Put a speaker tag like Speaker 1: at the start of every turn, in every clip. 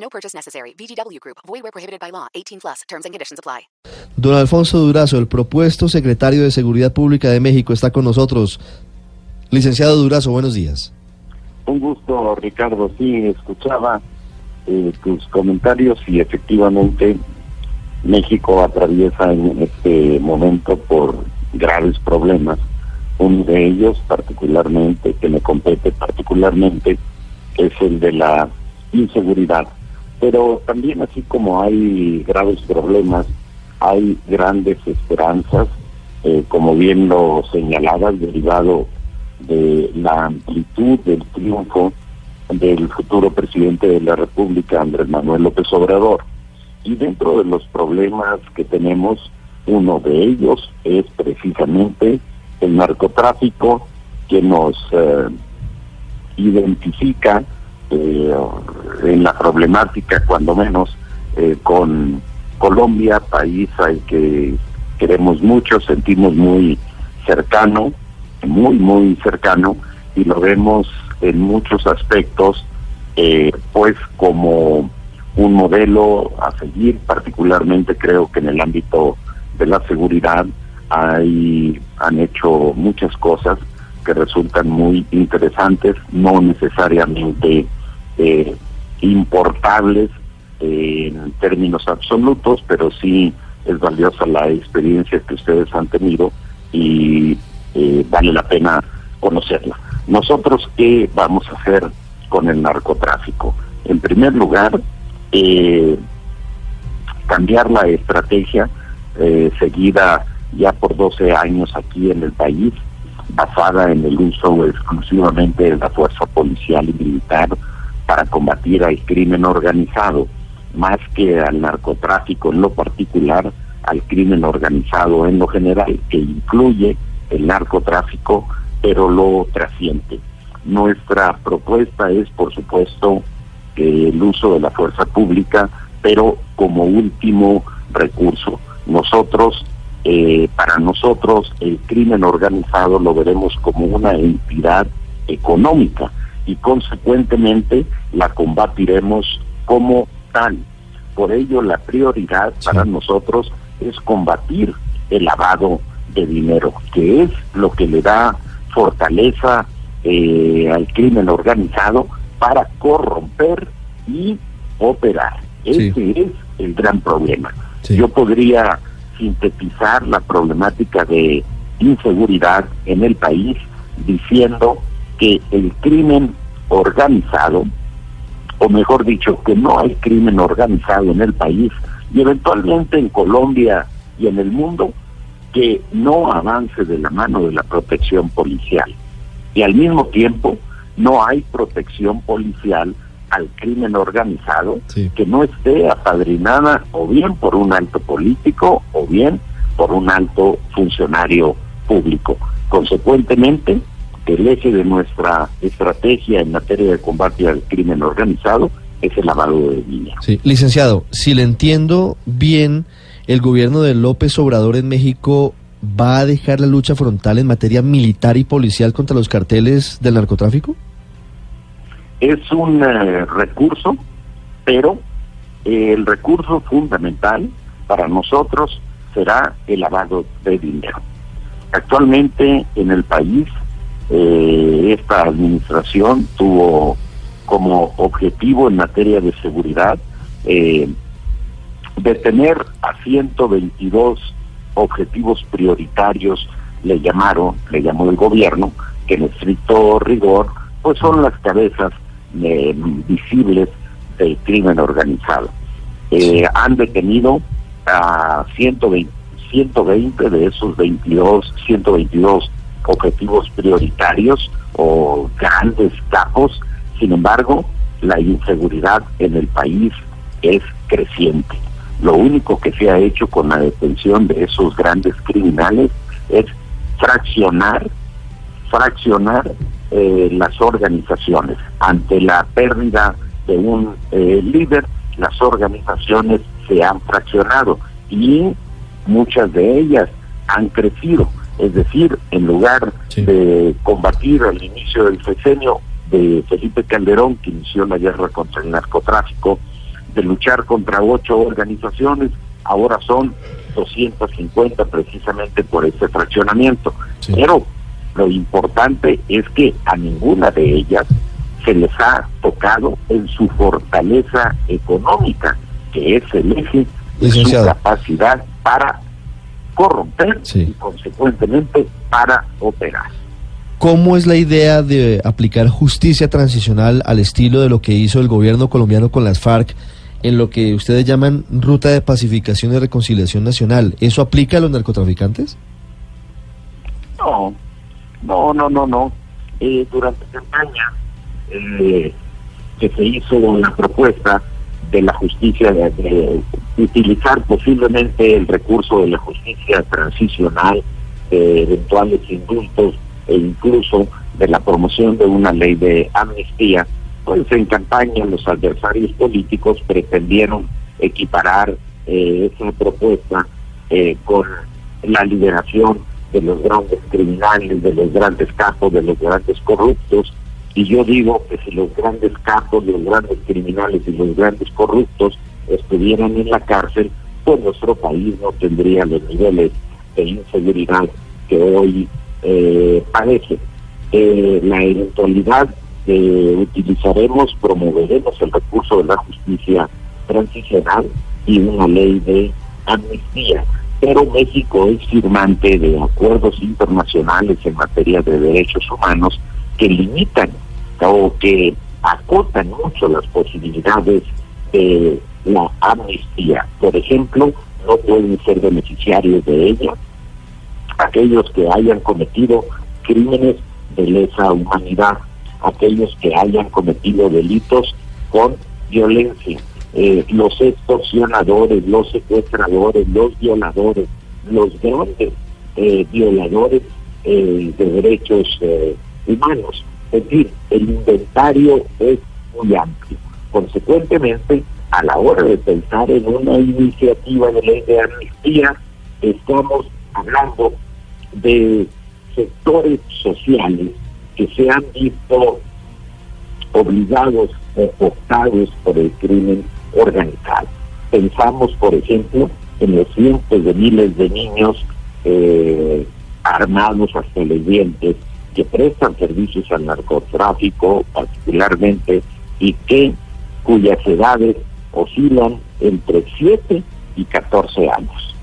Speaker 1: No purchase necessary. VGW Group. Void where prohibited by law. 18 plus. Terms and conditions apply.
Speaker 2: Don Alfonso Durazo, el propuesto secretario de Seguridad Pública de México, está con nosotros. Licenciado Durazo, buenos días.
Speaker 3: Un gusto, Ricardo. Sí, escuchaba eh, tus comentarios y efectivamente México atraviesa en este momento por graves problemas. Uno de ellos, particularmente, que me compete particularmente, es el de la inseguridad. Pero también así como hay graves problemas, hay grandes esperanzas, eh, como bien lo señalabas, derivado de la amplitud del triunfo del futuro presidente de la República, Andrés Manuel López Obrador. Y dentro de los problemas que tenemos, uno de ellos es precisamente el narcotráfico que nos eh, identifica eh, en la problemática, cuando menos, eh, con Colombia, país al que queremos mucho, sentimos muy cercano, muy, muy cercano, y lo vemos en muchos aspectos, pues como un modelo a seguir, particularmente creo que en el ámbito de la seguridad hay, han hecho muchas cosas que resultan muy interesantes, no necesariamente eh, importables en términos absolutos, pero sí es valiosa la experiencia que ustedes han tenido y eh, vale la pena conocerla. Nosotros, ¿qué vamos a hacer con el narcotráfico? En primer lugar, eh, cambiar la estrategia eh, seguida ya por 12 años aquí en el país, basada en el uso exclusivamente de la fuerza policial y militar para combatir al crimen organizado, más que al narcotráfico en lo particular, al crimen organizado en lo general, que incluye el narcotráfico, pero lo trasciende. Nuestra propuesta es, por supuesto, el uso de la fuerza pública, pero como último recurso. Nosotros, eh, para nosotros, el crimen organizado lo veremos como una entidad económica y consecuentemente la combatiremos como tal. Por ello, la prioridad para nosotros es combatir el lavado de dinero, que es lo que le da fortaleza eh, al crimen organizado para corromper y operar. Ese es el gran problema. Yo podría sintetizar la problemática de inseguridad en el país diciendo que el crimen organizado, o mejor dicho, que no hay crimen organizado en el país y eventualmente en Colombia y en el mundo, que no avance de la mano de la protección policial. Y al mismo tiempo, no hay protección policial al crimen organizado que no esté apadrinada o bien por un alto político o bien por un alto funcionario público. Consecuentemente, el eje de nuestra estrategia en materia de combate al crimen organizado es el lavado de dinero.
Speaker 2: Sí, licenciado, si le entiendo bien, el gobierno de López Obrador en México va a dejar la lucha frontal en materia militar y policial contra los carteles del narcotráfico?
Speaker 3: es un eh, recurso, pero el recurso fundamental para nosotros será el lavado de dinero. Actualmente en el país eh, esta administración tuvo como objetivo en materia de seguridad eh, detener a 122 objetivos prioritarios, le llamaron, le llamó el gobierno, que en estricto rigor, pues son las cabezas eh, visibles del crimen organizado. Eh, han detenido a 120, 120 de esos 22, 122 objetivos prioritarios o grandes capos. Sin embargo, la inseguridad en el país es creciente. Lo único que se ha hecho con la detención de esos grandes criminales es fraccionar, fraccionar eh, las organizaciones. Ante la pérdida de un eh, líder, las organizaciones se han fraccionado y muchas de ellas han crecido. Es decir, en lugar de combatir al inicio del sexenio de Felipe Calderón, que inició la guerra contra el narcotráfico, de luchar contra ocho organizaciones, ahora son 250 precisamente por ese fraccionamiento. Pero lo importante es que a ninguna de ellas se les ha tocado en su fortaleza económica, que es el eje de su capacidad para corromper y consecuentemente para operar.
Speaker 2: ¿Cómo es la idea de aplicar justicia transicional al estilo de lo que hizo el gobierno colombiano con las FARC en lo que ustedes llaman ruta de pacificación y reconciliación nacional? ¿Eso aplica a los narcotraficantes?
Speaker 3: No, no, no, no, no. Eh, durante campaña eh, que se hizo la propuesta de la justicia, de, utilizar posiblemente el recurso de la justicia transicional, de eventuales indultos e incluso de la promoción de una ley de amnistía, pues en campaña los adversarios políticos pretendieron equiparar eh, esa propuesta eh, con la liberación de los grandes criminales, de los grandes capos, de los grandes corruptos, y yo digo que si los grandes capos, los grandes criminales y los grandes corruptos estuvieran en la cárcel, pues nuestro país no tendría los niveles de inseguridad que hoy eh, padece. Eh, la eventualidad utilizaremos, promoveremos el recurso de la justicia transicional y una ley de amnistía. Pero México es firmante de acuerdos internacionales en materia de derechos humanos que limitan o que acotan mucho las posibilidades de la amnistía. Por ejemplo, no pueden ser beneficiarios de ella aquellos que hayan cometido crímenes de lesa humanidad, aquellos que hayan cometido delitos con violencia, eh, los extorsionadores, los secuestradores, los violadores, los grandes eh, violadores eh, de derechos humanos. Es decir, el inventario es muy amplio. Consecuentemente, a la hora de pensar en una iniciativa de ley de amnistía, estamos hablando de sectores sociales que se han visto obligados o optados por el crimen organizado. Pensamos, por ejemplo, en los cientos de miles de niños eh, armados hasta los dientes que prestan servicios al narcotráfico particularmente y que cuyas edades oscilan entre 7 y 14 años.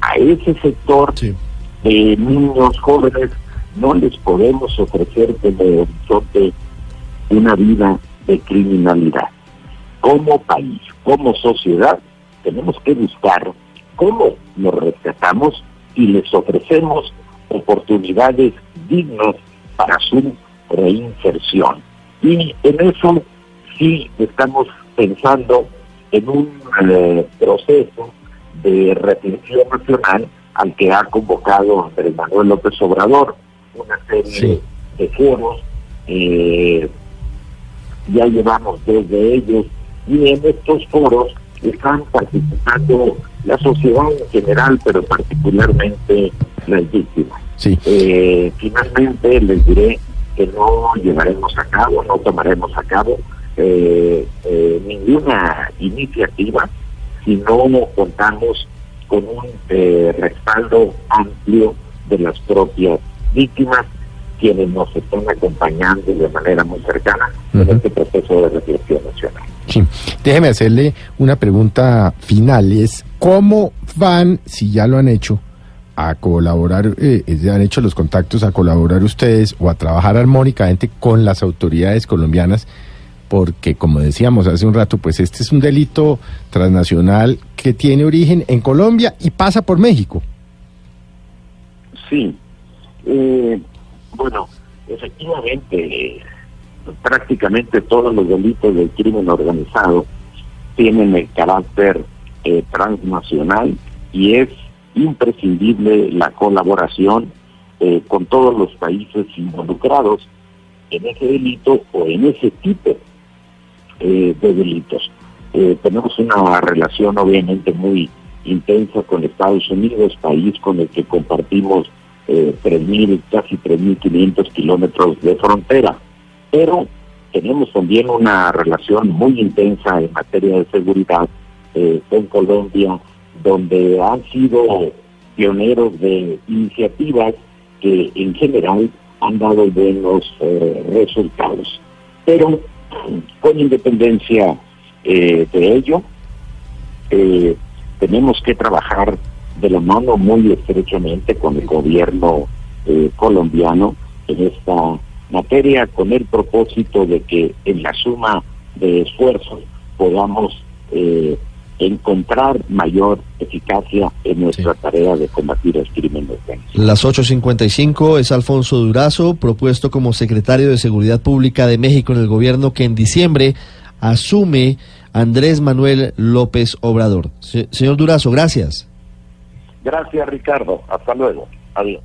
Speaker 3: A ese sector de niños jóvenes no les podemos ofrecer como horizonte una vida de criminalidad. Como país, como sociedad, tenemos que buscar cómo los rescatamos y les ofrecemos oportunidades dignas para su reinserción. Y en eso sí estamos pensando en un eh, proceso de reflexión nacional al que ha convocado Andrés Manuel López Obrador, una serie de foros. Eh, ya llevamos dos de ellos y en estos foros están participando la sociedad en general, pero particularmente las víctimas. Eh, finalmente les diré que no llevaremos a cabo, no tomaremos a cabo eh, eh, ninguna iniciativa si no contamos con un respaldo amplio de las propias víctimas quienes nos están acompañando de manera muy cercana en este proceso de reflexión nacional.
Speaker 4: Sí. Déjeme hacerle una pregunta final, es ¿cómo van, si ya lo han hecho, a colaborar, eh, han hecho los contactos a colaborar ustedes o a trabajar armónicamente con las autoridades colombianas, porque como decíamos hace un rato, pues este es un delito transnacional que tiene origen en Colombia y pasa por México.
Speaker 3: Sí, eh, bueno, efectivamente prácticamente todos los delitos del crimen organizado tienen el carácter eh, transnacional y es imprescindible la colaboración eh, con todos los países involucrados en ese delito o en ese tipo eh, de delitos. Eh, tenemos una relación obviamente muy intensa con Estados Unidos, país con el que compartimos eh, 3.000, casi 3.500 kilómetros de frontera, pero tenemos también una relación muy intensa en materia de seguridad eh, con Colombia, donde han sido pioneros de iniciativas que en general han dado buenos eh, resultados. Pero con independencia eh, de ello, eh, tenemos que trabajar de la mano muy estrechamente con el gobierno eh, colombiano en esta materia, con el propósito de que en la suma de esfuerzos podamos eh, encontrar mayor eficacia en nuestra
Speaker 2: Sí.
Speaker 3: tarea de combatir el crimen organizado.
Speaker 2: Las 8.55 es Alfonso Durazo, propuesto como secretario de Seguridad Pública de México en el gobierno que en diciembre asume Andrés Manuel López Obrador. Se- señor Durazo, gracias.
Speaker 3: Gracias, Ricardo. Hasta luego. Adiós.